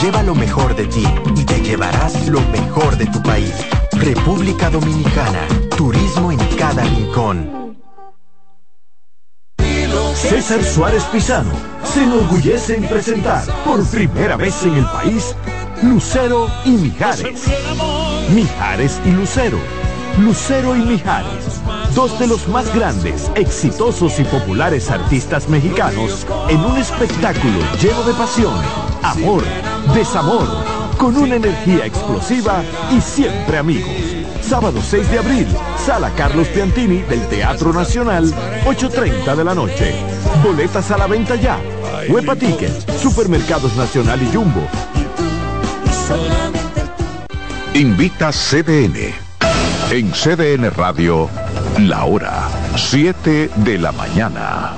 Lleva lo mejor de ti y te llevarás lo mejor de tu país. República Dominicana. Turismo en cada rincón. César Suárez Pisano se enorgullece en presentar por primera vez en el país Lucero y Mijares. Mijares y Lucero. Lucero y Mijares, dos de los más grandes, exitosos y populares artistas mexicanos en un espectáculo lleno de pasión, amor, desamor, con una energía explosiva y siempre amigos. Sábado 6 de abril, Sala Carlos Piantini del Teatro Nacional, 8.30 de la noche. Boletas a la venta ya. Huepa Tickets, Supermercados Nacional y Jumbo. Invita CDN. En CDN Radio, la hora 7 de la mañana.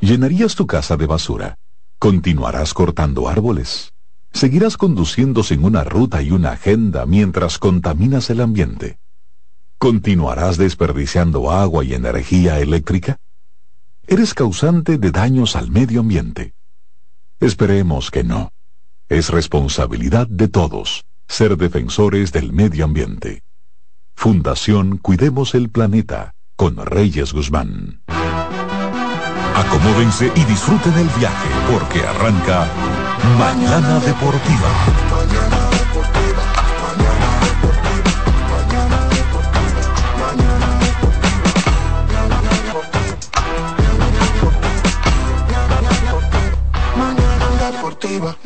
¿Llenarías tu casa de basura? ¿Continuarás cortando árboles? ¿Seguirás conduciendo sin una ruta y una agenda mientras contaminas el ambiente? ¿Continuarás desperdiciando agua y energía eléctrica? ¿Eres causante de daños al medio ambiente? Esperemos que no. Es responsabilidad de todos ser defensores del medio ambiente. Fundación Cuidemos el Planeta con Reyes Guzmán. Acomódense y disfruten el viaje porque arranca Mañana Deportiva. Mañana Deportiva.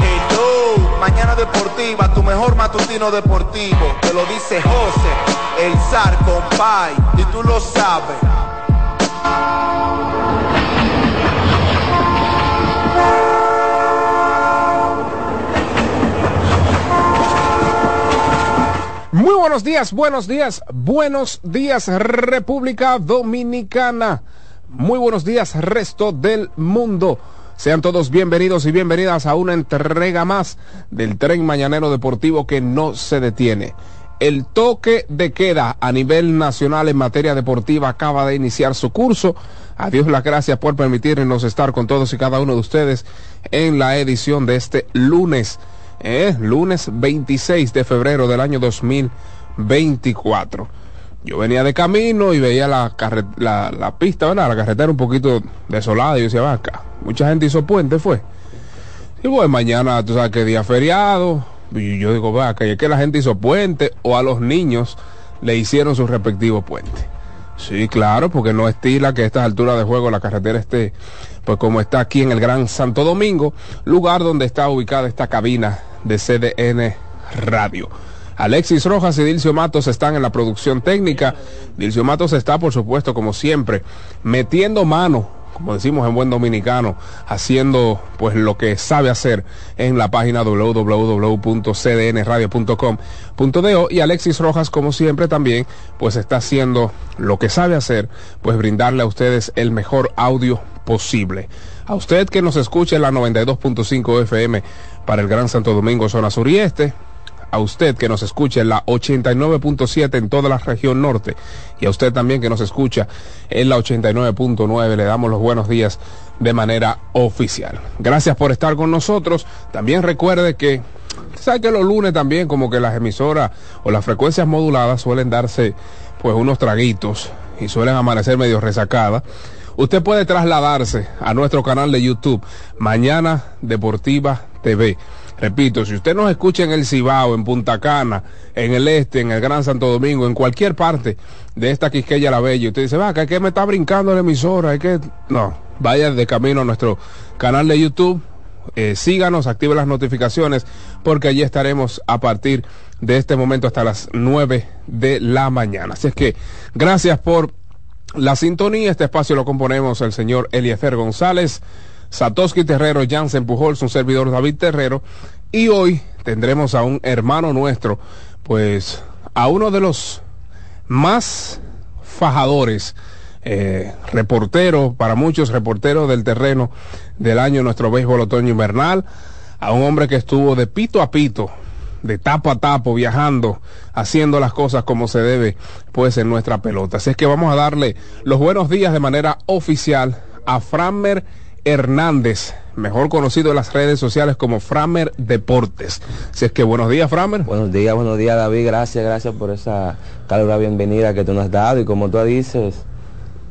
Mañana deportiva, tu mejor matutino deportivo. Te lo dice José, el zar compay, y tú lo sabes. Muy buenos días, buenos días, buenos días República Dominicana. Muy buenos días, resto del mundo. Sean todos bienvenidos y bienvenidas a una entrega más del tren mañanero deportivo que no se detiene. El toque de queda a nivel nacional en materia deportiva acaba de iniciar su curso. Adiós las gracias por permitirnos estar con todos y cada uno de ustedes en la edición de este lunes, eh, lunes 26 de febrero del año 2024 yo venía de camino y veía la, la, pista, ¿verdad? La carretera un poquito desolada y yo decía, vaca, mucha gente hizo puente, fue. Y bueno, mañana, tú sabes que día feriado, y yo digo, vaca, y es que la gente hizo puente o a los niños le hicieron su respectivo puente. Sí, claro, porque no estila que a estas alturas de juego la carretera esté, pues como está aquí en el Gran Santo Domingo, lugar donde está ubicada esta cabina de CDN Radio. Alexis Rojas y Dilcio Matos están en la producción técnica. Dilcio Matos está, por supuesto, como siempre, metiendo mano, como decimos en buen dominicano, haciendo pues lo que sabe hacer en la página www.cdnradio.com.do y Alexis Rojas, como siempre, también pues está haciendo lo que sabe hacer, pues brindarle a ustedes el mejor audio posible. A usted que nos escuche en la 92.5 FM para el Gran Santo Domingo, zona sur y este, a usted que nos escucha en la 89.7 en toda la región norte y a usted también que nos escucha en la 89.9 le damos los buenos días de manera oficial. Gracias por estar con nosotros. También recuerde que sabe que los lunes también como que las emisoras o las frecuencias moduladas suelen darse pues unos traguitos y suelen amanecer medio resacadas. Usted puede trasladarse a nuestro canal de YouTube Mañana Deportiva TV Repito, si usted nos escucha en el Cibao, en Punta Cana, en el Este, en el Gran Santo Domingo, en cualquier parte de esta Quisqueya La Bella. Usted dice, va, que me está brincando la emisora, es que no, vaya de camino a nuestro canal de YouTube. Eh, síganos, active las notificaciones porque allí estaremos a partir de este momento hasta las 9 de la mañana. Así es que gracias por la sintonía. Este espacio lo componemos el señor Eliezer González, Satoshi Terrero, Jansen Pujols, un servidor David Terrero. Y hoy tendremos a un hermano nuestro, pues a uno de los más fajadores, eh, reportero, para muchos reporteros del terreno del año nuestro béisbol otoño invernal, a un hombre que estuvo de pito a pito de tapo a tapo, viajando, haciendo las cosas como se debe, pues en nuestra pelota. Así es que vamos a darle los buenos días de manera oficial a Framer Hernández, mejor conocido en las redes sociales como Framer Deportes. Así es que buenos días, Framer. Buenos días, buenos días, David. Gracias, gracias por esa calura bienvenida que tú nos has dado. Y como tú dices,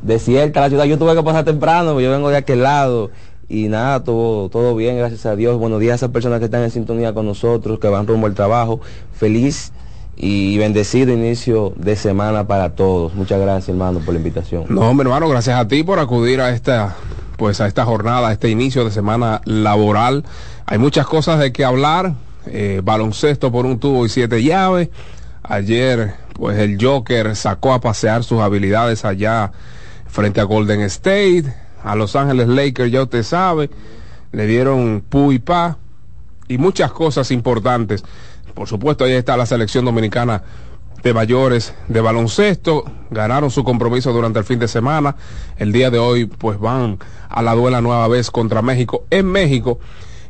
desierta la ciudad. Yo tuve que pasar temprano, yo vengo de aquel lado y nada, todo, todo bien, gracias a Dios. Buenos días a esas personas que están en sintonía con nosotros, que van rumbo al trabajo. Feliz y bendecido inicio de semana para todos. Muchas gracias, hermano, por la invitación. No, mi hermano, gracias a ti por acudir a esta pues a esta jornada, a este inicio de semana laboral. Hay muchas cosas de que hablar. Eh, baloncesto por un tubo y siete llaves. Ayer, pues el Joker sacó a pasear sus habilidades allá frente a Golden State a Los Ángeles Lakers, ya usted sabe, le dieron pu y pa y muchas cosas importantes. Por supuesto, ahí está la selección dominicana de mayores de baloncesto, ganaron su compromiso durante el fin de semana. El día de hoy, pues van a la duela nueva vez contra México en México.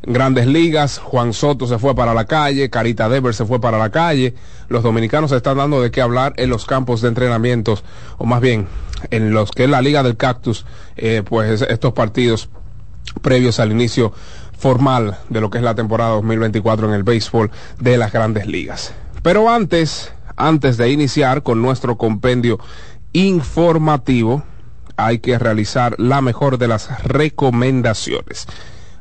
Grandes ligas, Juan Soto se fue para la calle, Carita Dever se fue para la calle. Los dominicanos se están dando de qué hablar en los campos de entrenamientos, o más bien en los que es la Liga del Cactus, eh, pues estos partidos previos al inicio formal de lo que es la temporada 2024 en el béisbol de las grandes ligas. Pero antes, antes de iniciar con nuestro compendio informativo, hay que realizar la mejor de las recomendaciones.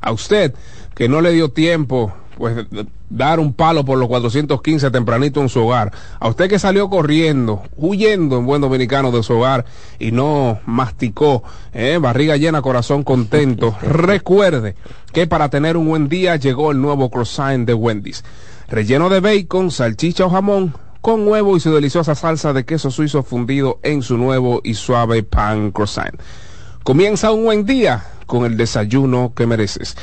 A usted que no le dio tiempo pues dar un palo por los 415 tempranito en su hogar. A usted que salió corriendo, huyendo en buen dominicano de su hogar y no masticó, eh, barriga llena, corazón contento, recuerde que para tener un buen día llegó el nuevo croissant de Wendy's. Relleno de bacon, salchicha o jamón, con huevo y su deliciosa salsa de queso suizo fundido en su nuevo y suave pan croissant. Comienza un buen día con el desayuno que mereces.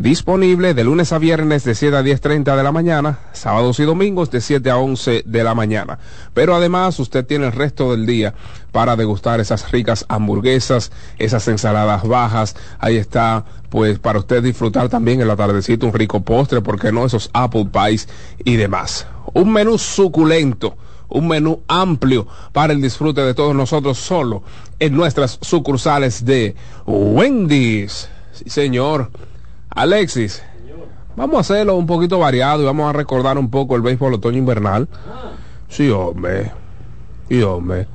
Disponible de lunes a viernes de 7 a 10.30 de la mañana, sábados y domingos de 7 a 11 de la mañana. Pero además usted tiene el resto del día para degustar esas ricas hamburguesas, esas ensaladas bajas. Ahí está, pues para usted disfrutar también el atardecito, un rico postre, porque no? Esos apple pies y demás. Un menú suculento un menú amplio para el disfrute de todos nosotros solo en nuestras sucursales de Wendy's. Sí, señor. Alexis, vamos a hacerlo un poquito variado y vamos a recordar un poco el béisbol otoño invernal. Sí, hombre. Sí, hombre.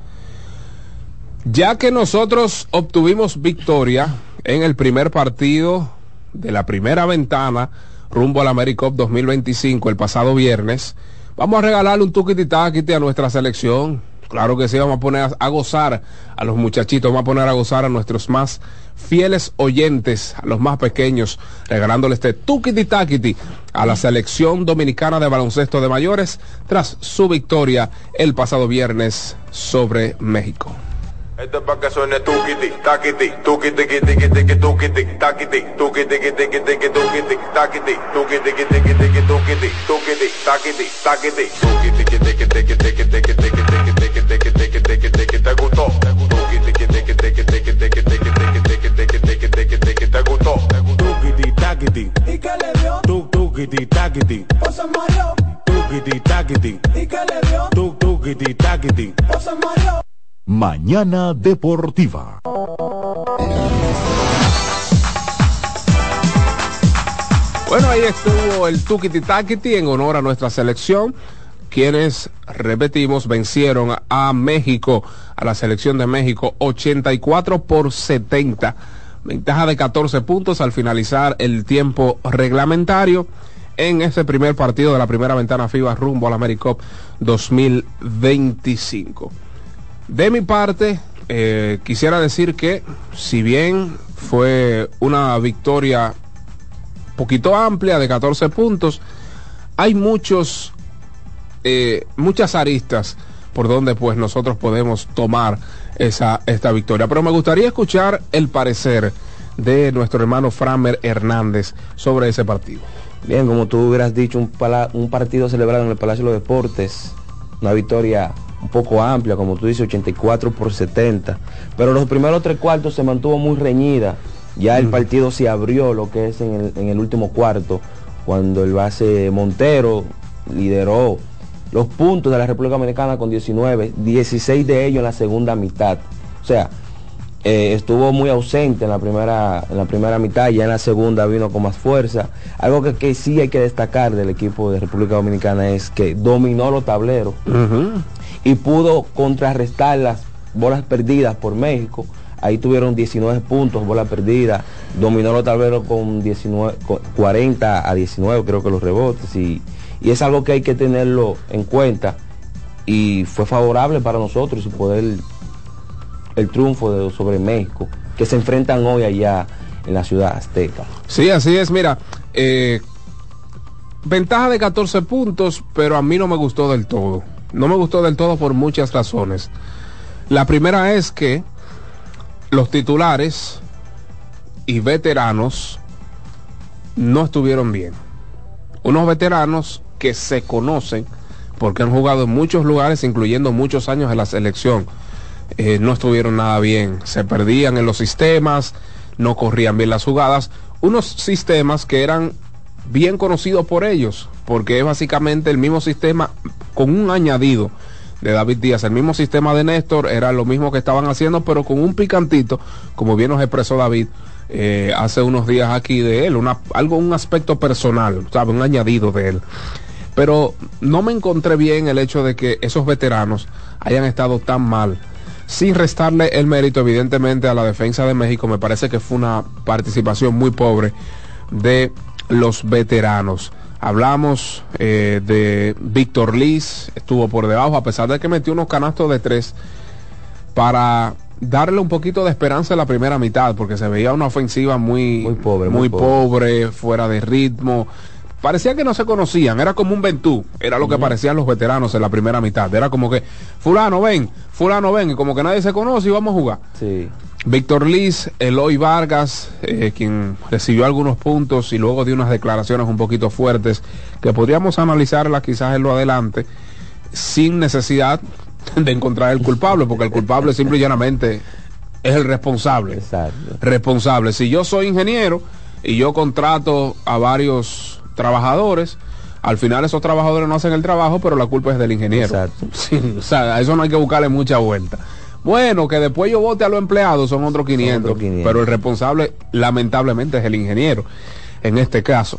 Ya que nosotros obtuvimos victoria en el primer partido de la primera ventana rumbo al AmeriCup 2025 el pasado viernes, vamos a regalarle un tuquititaquiti a nuestra selección Claro que sí, vamos a poner a, gozar a los muchachitos, vamos a poner a gozar a nuestros más fieles oyentes, a los más pequeños, regalándole este tuquiti taquiti a la selección dominicana de baloncesto de mayores tras su victoria el pasado viernes sobre México. Esto es para que Mañana Deportiva. Bueno, ahí estuvo el Tukiti Takiti en honor a nuestra selección, quienes, repetimos, vencieron a México, a la selección de México, 84 por 70. Ventaja de 14 puntos al finalizar el tiempo reglamentario en ese primer partido de la primera ventana FIBA rumbo al AmeriCup 2025. De mi parte, eh, quisiera decir que si bien fue una victoria poquito amplia de 14 puntos, hay muchos, eh, muchas aristas por donde pues nosotros podemos tomar esa, esta victoria. Pero me gustaría escuchar el parecer de nuestro hermano Framer Hernández sobre ese partido. Bien, como tú hubieras dicho, un, un partido celebrado en el Palacio de los Deportes, una victoria un poco amplia, como tú dices, 84 por 70. Pero los primeros tres cuartos se mantuvo muy reñida. Ya el partido se abrió lo que es en el, en el último cuarto, cuando el base Montero lideró los puntos de la República Dominicana con 19, 16 de ellos en la segunda mitad. O sea, eh, estuvo muy ausente en la, primera, en la primera mitad, ya en la segunda vino con más fuerza. Algo que, que sí hay que destacar del equipo de República Dominicana es que dominó los tableros y pudo contrarrestar las bolas perdidas por México. Ahí tuvieron 19 puntos, bola perdida, dominó los tableros con, 19, 40 a 19, creo que los rebotes, y, y es algo que hay que tenerlo en cuenta. Y fue favorable para nosotros y poder el triunfo sobre México, que se enfrentan hoy allá en la ciudad azteca. Sí, así es, mira, eh, ventaja de 14 puntos, pero a mí no me gustó del todo. No me gustó del todo por muchas razones. La primera es que los titulares y veteranos no estuvieron bien. Unos veteranos que se conocen porque han jugado en muchos lugares, incluyendo muchos años en la selección eh, no estuvieron nada bien. Se perdían en los sistemas, no corrían bien las jugadas. Unos sistemas que eran bien conocidos por ellos, porque es básicamente el mismo sistema con un añadido de David Díaz. El mismo sistema de Néstor era lo mismo que estaban haciendo, pero con un picantito, como bien nos expresó David eh, hace unos días aquí de él, algo, un aspecto personal, un añadido de él. Pero no me encontré bien el hecho de que esos veteranos hayan estado tan mal sin restarle el mérito evidentemente a la defensa de México, me parece que fue una participación muy pobre de los veteranos. Hablamos eh, de Víctor Liz, estuvo por debajo, a pesar de que metió unos canastos de tres para darle un poquito de esperanza en la primera mitad, porque se veía una ofensiva muy, muy pobre, muy, pobre, fuera de ritmo parecía que no se conocían, era como un ventú, era lo que parecían los veteranos en la primera mitad, era como que fulano ven, fulano ven, y como que nadie se conoce y vamos a jugar. Sí. Víctor Liz, Eloy Vargas, eh, quien recibió algunos puntos y luego dio unas declaraciones un poquito fuertes que podríamos analizarlas quizás en lo adelante, sin necesidad de encontrar el culpable, porque el culpable simple y llanamente es el responsable. Exacto. Responsable. Si yo soy ingeniero y yo contrato a varios trabajadores. Al final esos trabajadores no hacen el trabajo, pero la culpa es del ingeniero. Exacto. o sea, a eso no hay que buscarle mucha vuelta. Bueno, que después yo vote a los empleados son otros 500, pero el responsable lamentablemente es el ingeniero en este caso.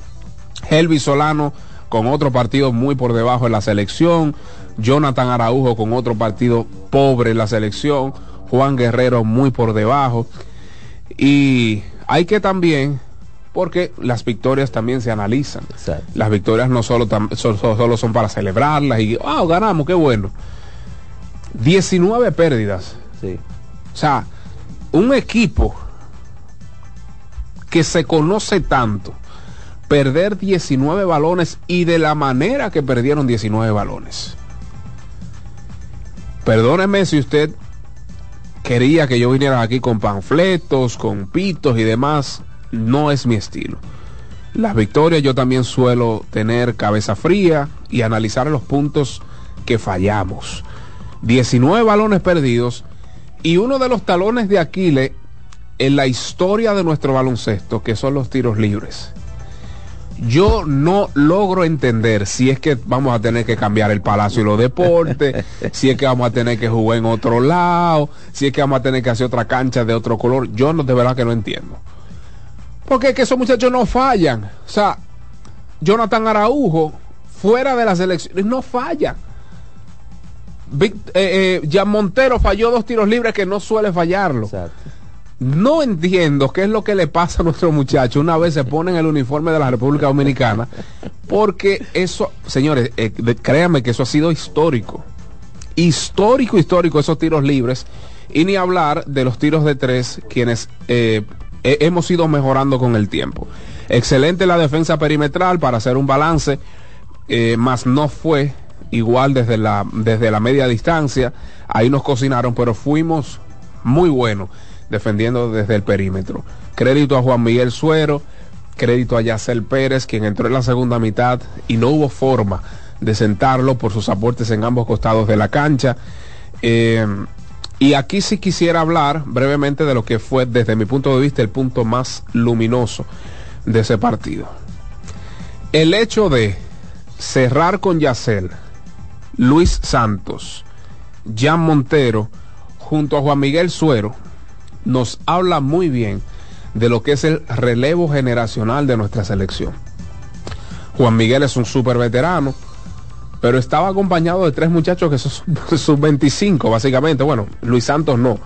Helvi Solano con otro partido muy por debajo en la selección, Jonathan Araujo con otro partido pobre en la selección, Juan Guerrero muy por debajo. Y hay que también porque las victorias también se analizan. Las victorias no solo, solo, son para celebrarlas y, wow, ah, ganamos, qué bueno. 19 pérdidas. Sí. O sea, un equipo que se conoce tanto, perder 19 balones y de la manera que perdieron 19 balones. Perdóneme si usted quería que yo viniera aquí con panfletos, con pitos y demás no es mi estilo. Las victorias yo también suelo tener cabeza fría y analizar los puntos que fallamos. 19 balones perdidos y uno de los talones de Aquiles en la historia de nuestro baloncesto, que son los tiros libres. Yo no logro entender si es que vamos a tener que cambiar el Palacio y los Deportes, si es que vamos a tener que jugar en otro lado, si es que vamos a tener que hacer otra cancha de otro color. Yo no, de verdad que no entiendo. Porque es que esos muchachos no fallan. O sea, Jonathan Araujo, fuera de las elecciones, no falla. Vic, eh, eh, Jan Montero falló dos tiros libres que no suele fallarlo. No entiendo qué es lo que le pasa a nuestro muchacho una vez se ponen el uniforme de la República Dominicana, porque eso, señores, eh, créanme que eso ha sido histórico. histórico, histórico esos tiros libres. Y ni hablar de los tiros de tres, quienes eh, hemos ido mejorando con el tiempo. Excelente la defensa perimetral para hacer un balance, más no fue igual desde la, desde la media distancia. Ahí nos cocinaron, pero fuimos muy buenos defendiendo desde el perímetro. Crédito a Juan Miguel Suero, crédito a Yacel Pérez, quien entró en la segunda mitad y no hubo forma de sentarlo por sus aportes en ambos costados de la cancha. Eh, y aquí sí quisiera hablar brevemente de lo que fue desde mi punto de vista el punto más luminoso de ese partido. El hecho de cerrar con Yacel, Luis Santos, Jan Montero, junto a Juan Miguel Suero, nos habla muy bien de lo que es el relevo generacional de nuestra selección. Juan Miguel es un súper veterano, pero estaba acompañado de tres muchachos que son sub 25, básicamente. Bueno, Luis Santos no,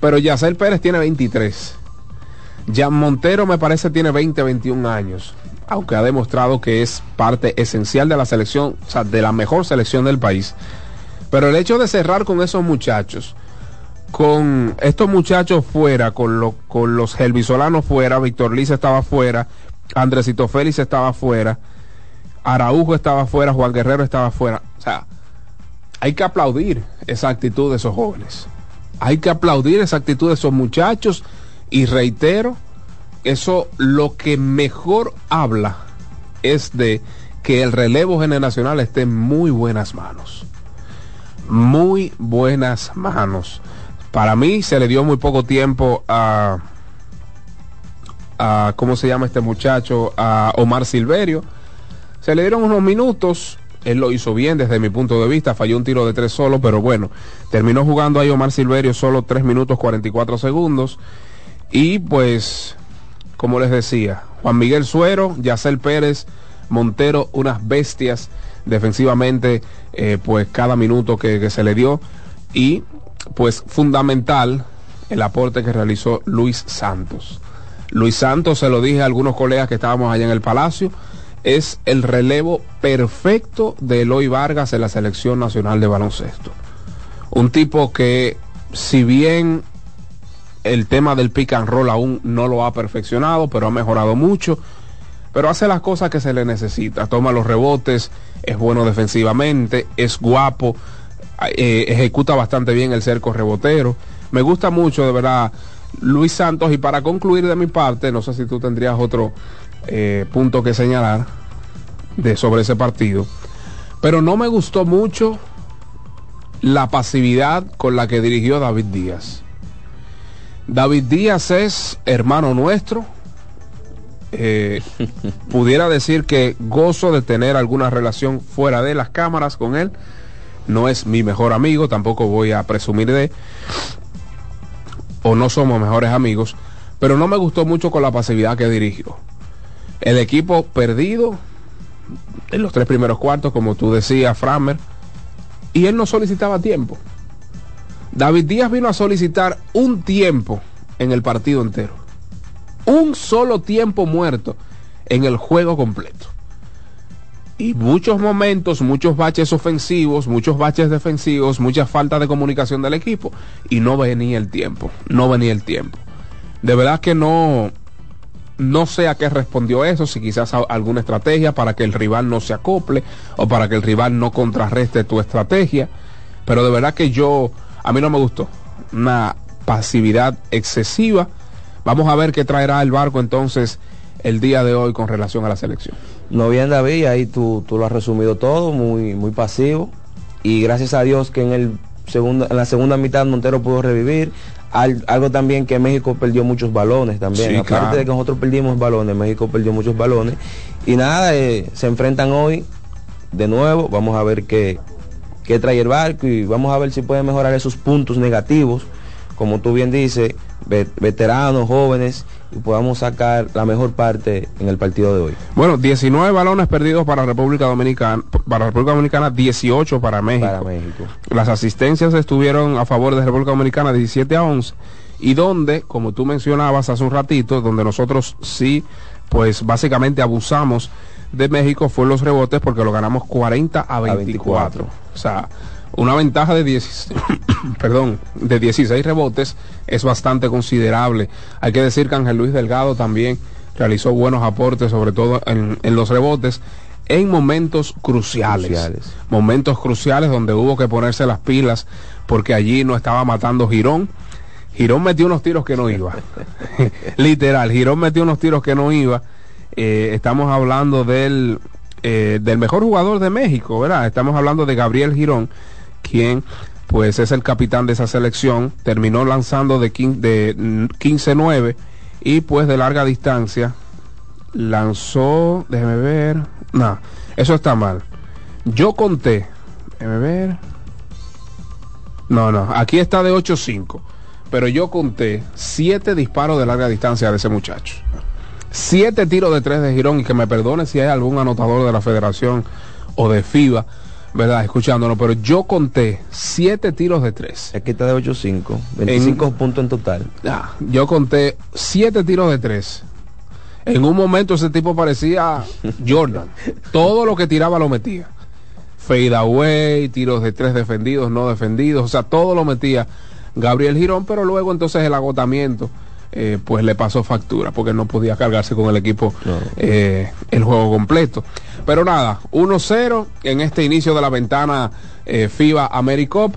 pero Yacel Pérez tiene 23. Jan Montero me parece tiene 20, 21 años, aunque ha demostrado que es parte esencial de la selección, o sea, de la mejor selección del país. Pero el hecho de cerrar con esos muchachos, con estos muchachos fuera, con, los helvisolanos fuera, Víctor Liz estaba fuera, Andresito Félix estaba fuera, Araujo estaba fuera, Juan Guerrero estaba fuera. O sea, hay que aplaudir esa actitud de esos jóvenes. Hay que aplaudir esa actitud de esos muchachos y reitero, eso lo que mejor habla es de que el relevo generacional esté en muy buenas manos. Muy buenas manos. Para mí se le dio muy poco tiempo a, a ¿cómo se llama este muchacho? A Omar Silverio. Se le dieron unos minutos. Él lo hizo bien desde mi punto de vista. Falló un tiro de tres solo, pero bueno, terminó jugando ahí Omar Silverio solo 3 minutos 44 segundos. Y pues, como les decía, Juan Miguel Suero, Yacel Pérez, Montero, unas bestias defensivamente, eh, pues cada minuto que, se le dio. Y pues fundamental el aporte que realizó Luis Santos. Luis Santos, se lo dije a algunos colegas que estábamos allá en el Palacio, es el relevo perfecto de Eloy Vargas en la selección nacional de baloncesto. Un tipo que, si bien el tema del pick and roll aún no lo ha perfeccionado, pero ha mejorado mucho. Pero hace las cosas que se le necesita. Toma los rebotes, es bueno defensivamente, es guapo, eh, ejecuta bastante bien el cerco rebotero. Me gusta mucho, de verdad, Luis Santos. Y para concluir de mi parte, no sé si tú tendrías otro eh, punto que señalar de, sobre ese partido. Pero no me gustó mucho la pasividad con la que dirigió David Díaz. David Díaz es hermano nuestro. Eh, pudiera decir que gozo de tener alguna relación fuera de las cámaras con él. No es mi mejor amigo, tampoco voy a presumir de. O no somos mejores amigos. Pero no me gustó mucho con la pasividad que dirigió. El equipo perdido en los tres primeros cuartos, como tú decías, Framer. Y él no solicitaba tiempo. David Díaz vino a solicitar un tiempo en el partido entero. Un solo tiempo muerto en el juego completo. Y muchos momentos, muchos baches ofensivos, muchos baches defensivos, mucha falta de comunicación del equipo. Y no venía el tiempo, no venía el tiempo. De verdad que no, no sé a qué respondió eso, si quizás alguna estrategia para que el rival no se acople o para que el rival no contrarreste tu estrategia. Pero de verdad que yo a mí no me gustó. Una pasividad excesiva. Vamos a ver qué traerá el barco entonces el día de hoy con relación a la selección. No bien David, ahí tú, tú lo has resumido todo, muy, muy pasivo. Y gracias a Dios que en, el segundo, en la segunda mitad Montero pudo revivir. algo también que México perdió muchos balones también. Aparte de que nosotros perdimos balones, México perdió muchos balones. Y nada, eh, se enfrentan hoy de nuevo. Vamos a ver qué, que trae el barco y vamos a ver si puede mejorar esos puntos negativos, como tú bien dices, veteranos, jóvenes, y podamos sacar la mejor parte en el partido de hoy. Bueno, 19 balones perdidos para República Dominicana, para República Dominicana, 18 para México. Para México. Las asistencias estuvieron a favor de República Dominicana 17 a 11 y donde, como tú mencionabas hace un ratito, donde nosotros sí, pues básicamente abusamos de México fue los rebotes porque lo ganamos 40 a 24. O sea, Una ventaja de 10, perdón, de 16 rebotes es bastante considerable. Hay que decir que Ángel Luis Delgado también realizó buenos aportes, sobre todo en, los rebotes, en momentos cruciales, Momentos cruciales donde hubo que ponerse las pilas porque allí no estaba matando Girón. Girón metió unos tiros que no iba. Literal, Girón metió unos tiros que no iba. Eh, estamos hablando del, eh, del mejor jugador de México, ¿verdad? Estamos hablando de Gabriel Girón, quien pues es el capitán de esa selección. Terminó lanzando de, de 15-9 y pues de larga distancia lanzó, déjeme ver, no, eso está mal. Yo conté, déjeme ver, no, no, aquí está de 8-5, pero yo conté siete disparos de larga distancia de ese muchacho. Siete tiros de tres de Girón y que me perdone si hay algún anotador de la federación o de FIBA ¿verdad? Escuchándonos, pero yo conté siete tiros de tres. Aquí está de 8-5, 25 puntos en total. Ah, yo conté siete tiros de tres. En un momento ese tipo parecía Jordan. Todo lo que tiraba lo metía. Fade away, tiros de tres defendidos, no defendidos, o sea, todo lo metía Gabriel Girón, pero luego entonces el agotamiento. Eh, pues le pasó factura porque no podía cargarse con el equipo eh, el juego completo. Pero nada, 1-0 en este inicio de la ventana eh, FIBA AmeriCup.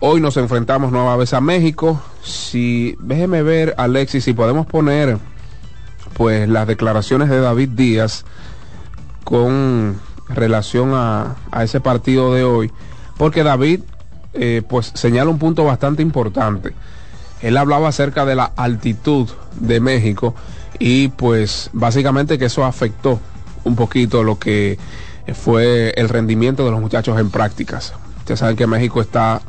Hoy nos enfrentamos nueva vez a México. Si, déjeme ver, Alexis, si podemos poner pues las declaraciones de David Díaz con relación a, ese partido de hoy. Porque David pues señala un punto bastante importante. Él hablaba acerca de la altitud de México y pues básicamente que eso afectó un poquito lo que fue el rendimiento de los muchachos en prácticas. Ustedes saben que México está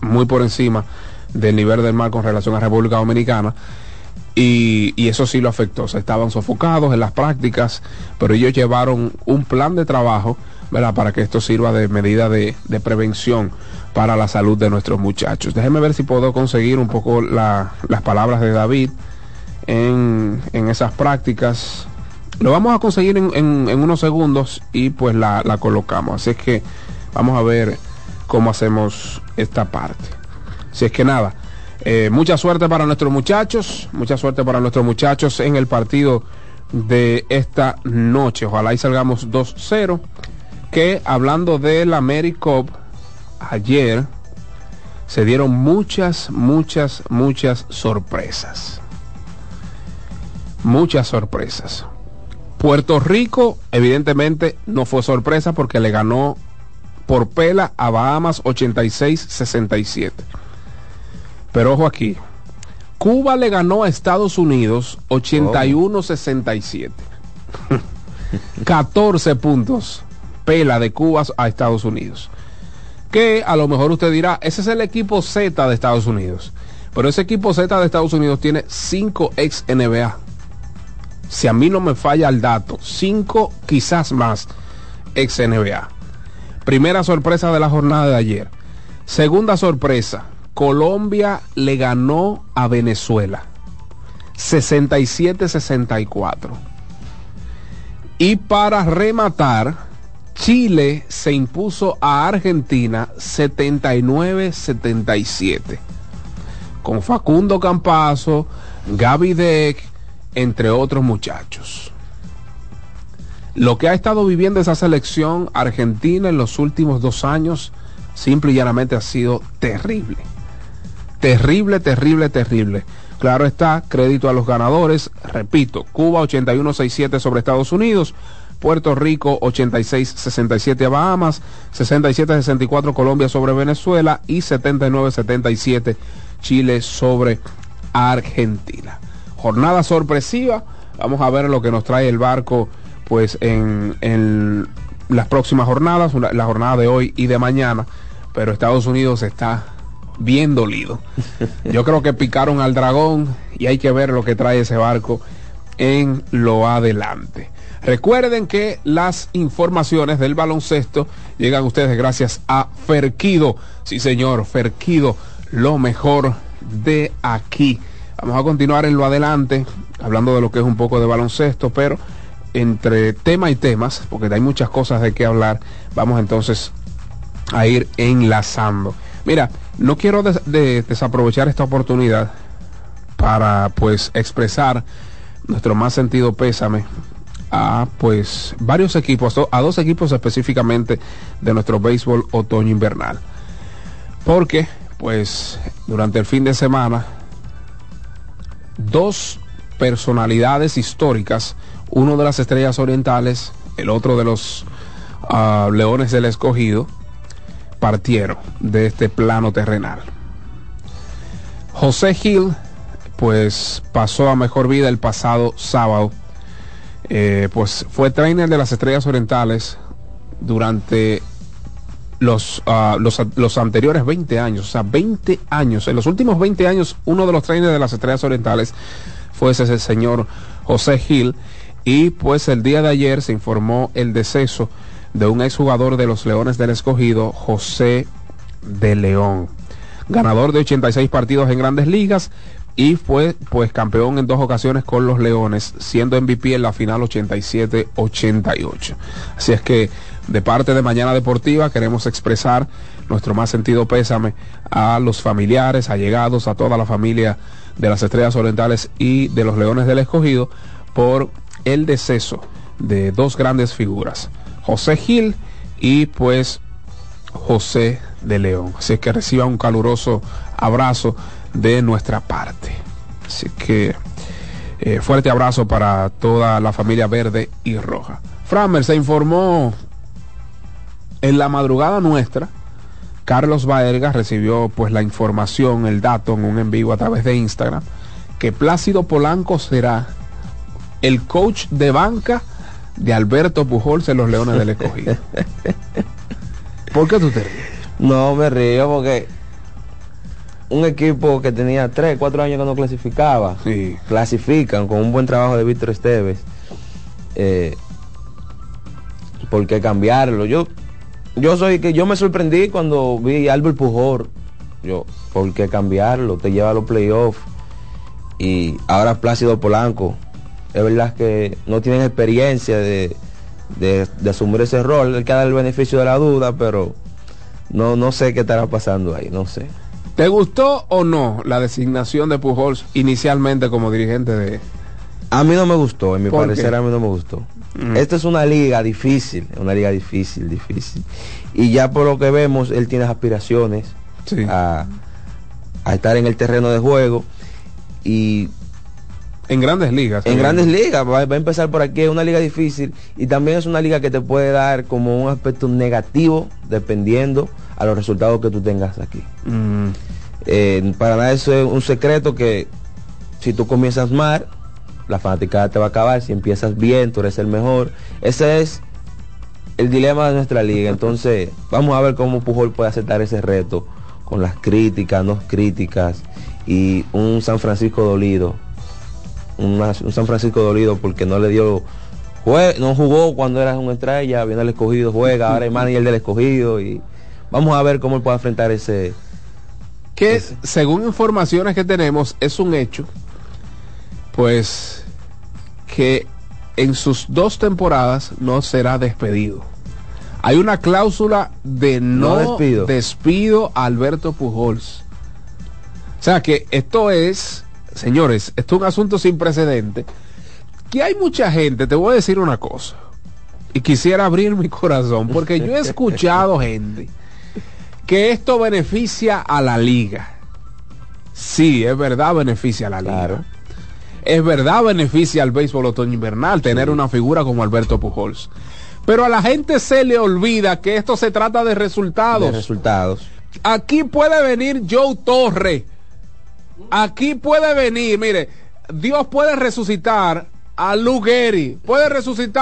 muy por encima del nivel del mar con relación a República Dominicana. Y, eso sí lo afectó. Se estaban sofocados en las prácticas, pero ellos llevaron un plan de trabajo para que esto sirva de medida de, prevención para la salud de nuestros muchachos. Déjenme ver si puedo conseguir un poco las palabras de David en, en esas prácticas. Lo vamos a conseguir en, unos segundos y pues la, colocamos. Así es que vamos a ver cómo hacemos esta parte. Si es que nada, eh, mucha suerte para nuestros muchachos, mucha suerte para nuestros muchachos en el partido de esta noche. Ojalá y salgamos 2-0. Que hablando de la AmeriCup, ayer se dieron muchas, muchas, muchas sorpresas. Muchas sorpresas. Puerto Rico, evidentemente, no fue sorpresa porque le ganó por pela a Bahamas 86-67. Pero ojo aquí, Cuba le ganó a Estados Unidos 81-67. 14 puntos pela de Cuba a Estados Unidos. Que a lo mejor usted dirá, ese es el equipo Z de Estados Unidos. Pero ese equipo Z de Estados Unidos tiene 5 ex NBA si a mí no me falla el dato, cinco quizás más ex NBA. Primera sorpresa de la jornada de ayer. Segunda sorpresa, Colombia le ganó a Venezuela. 67-64. Y para rematar, Chile se impuso a Argentina 79-77. Con Facundo Campazo, Gaby Deck, entre otros muchachos. Lo que ha estado viviendo esa selección argentina en los últimos dos años, simple y llanamente ha sido terrible. Terrible, terrible, terrible. Claro está, crédito a los ganadores. Repito, Cuba 81-67 sobre Estados Unidos. Puerto Rico 86-67 a Bahamas, 67-64 Colombia sobre Venezuela y 79-77 Chile sobre Argentina jornada sorpresiva. Vamos a ver lo que nos trae el barco pues en, las próximas jornadas, la jornada de hoy y de mañana. Pero Estados Unidos está bien dolido. Yo creo que picaron al dragón y hay que ver lo que trae ese barco en lo adelante. Recuerden que las informaciones del baloncesto llegan a ustedes gracias a Ferquido. Sí, señor, Ferquido, lo mejor de aquí. Vamos a continuar en lo adelante, hablando de lo que es un poco de baloncesto, pero entre tema y temas, porque hay muchas cosas de qué hablar, vamos entonces a ir enlazando. Mira, no quiero desaprovechar esta oportunidad para pues expresar nuestro más sentido pésame a pues varios equipos, a dos equipos específicamente de nuestro béisbol otoño invernal. Porque pues durante el fin de semana dos personalidades históricas, uno de las estrellas orientales, el otro de los ah, leones del escogido, partieron de este plano terrenal. José Gil, pues pasó a mejor vida el pasado sábado. Eh, pues fue trainer de las Estrellas Orientales durante los, ah, los, los, anteriores 20 años, o sea, 20 años. En los últimos 20 años, uno de los trainers de las Estrellas Orientales fue ese señor José Gil. Y pues el día de ayer se informó el deceso de un exjugador de los Leones del Escogido, José de León. Ganador de 86 partidos en grandes ligas y fue pues campeón en dos ocasiones con los Leones, siendo MVP en la final 87-88. Así es que de parte de Mañana Deportiva queremos expresar nuestro más sentido pésame a los familiares, allegados, a toda la familia de las Estrellas Orientales y de los Leones del Escogido por el deceso de dos grandes figuras. José Gil y pues José de León. Así que reciba un caluroso abrazo de nuestra parte. Así que eh, fuerte abrazo para toda la familia verde y roja. Framer se informó en la madrugada nuestra. Carlos Baerga recibió pues la información, el dato en un en vivo a través de Instagram, que Plácido Polanco será el coach de banca de Alberto Pujols en los Leones del Escogido. ¿Por qué tú te ríes? No, me río porque un equipo que tenía 3, 4 años que no clasificaba, clasifican con un buen trabajo de Víctor Esteves. Eh, ¿Por qué cambiarlo? Yo, yo soy que yo me sorprendí cuando vi a Albert Pujol. Yo, ¿por qué cambiarlo? Te lleva a los playoffs. Y ahora Plácido Polanco es verdad que no tienen experiencia de, asumir ese rol, hay que dar el beneficio de la duda, pero no, no sé qué estará pasando ahí, no sé. ¿Te gustó o no la designación de Pujols inicialmente como dirigente de... A mí no me gustó, en mi parecer a mí no me gustó. Mm. Esta es una liga difícil, una liga difícil, difícil. Y ya por lo que vemos, él tiene aspiraciones a, a estar en el terreno de juego. Y en grandes ligas. En grandes ligas, va, a empezar por aquí, es una liga difícil y también es una liga que te puede dar como un aspecto negativo dependiendo a los resultados que tú tengas aquí. Mm. Eh, para nada eso es un secreto que si tú comienzas mal, la fanaticada te va a acabar, si empiezas bien, tú eres el mejor. Ese es el dilema de nuestra liga. Entonces, vamos a ver cómo Pujol puede aceptar ese reto con las críticas, no críticas y un San Francisco dolido un San Francisco dolido porque no le dio no jugó cuando era una estrella, viene el escogido, juega, ahora es el del escogido y vamos a ver cómo él puede enfrentar ese que según informaciones que tenemos es un hecho pues que en sus dos temporadas no será despedido. Hay una cláusula de no, despido. despido a Alberto Pujols. O sea que esto es señores, esto es un asunto sin precedente, que hay mucha gente, te voy a decir una cosa, y quisiera abrir mi corazón, porque yo he escuchado gente que esto beneficia a la liga. Sí, es verdad, beneficia a la liga. Es verdad, beneficia al béisbol otoño invernal tener una figura como Alberto Pujols. Pero a la gente se le olvida que esto se trata de resultados. De resultados. Aquí puede venir Joe Torre Aquí puede venir, mire, Dios puede resucitar a Lugueri, puede resucitar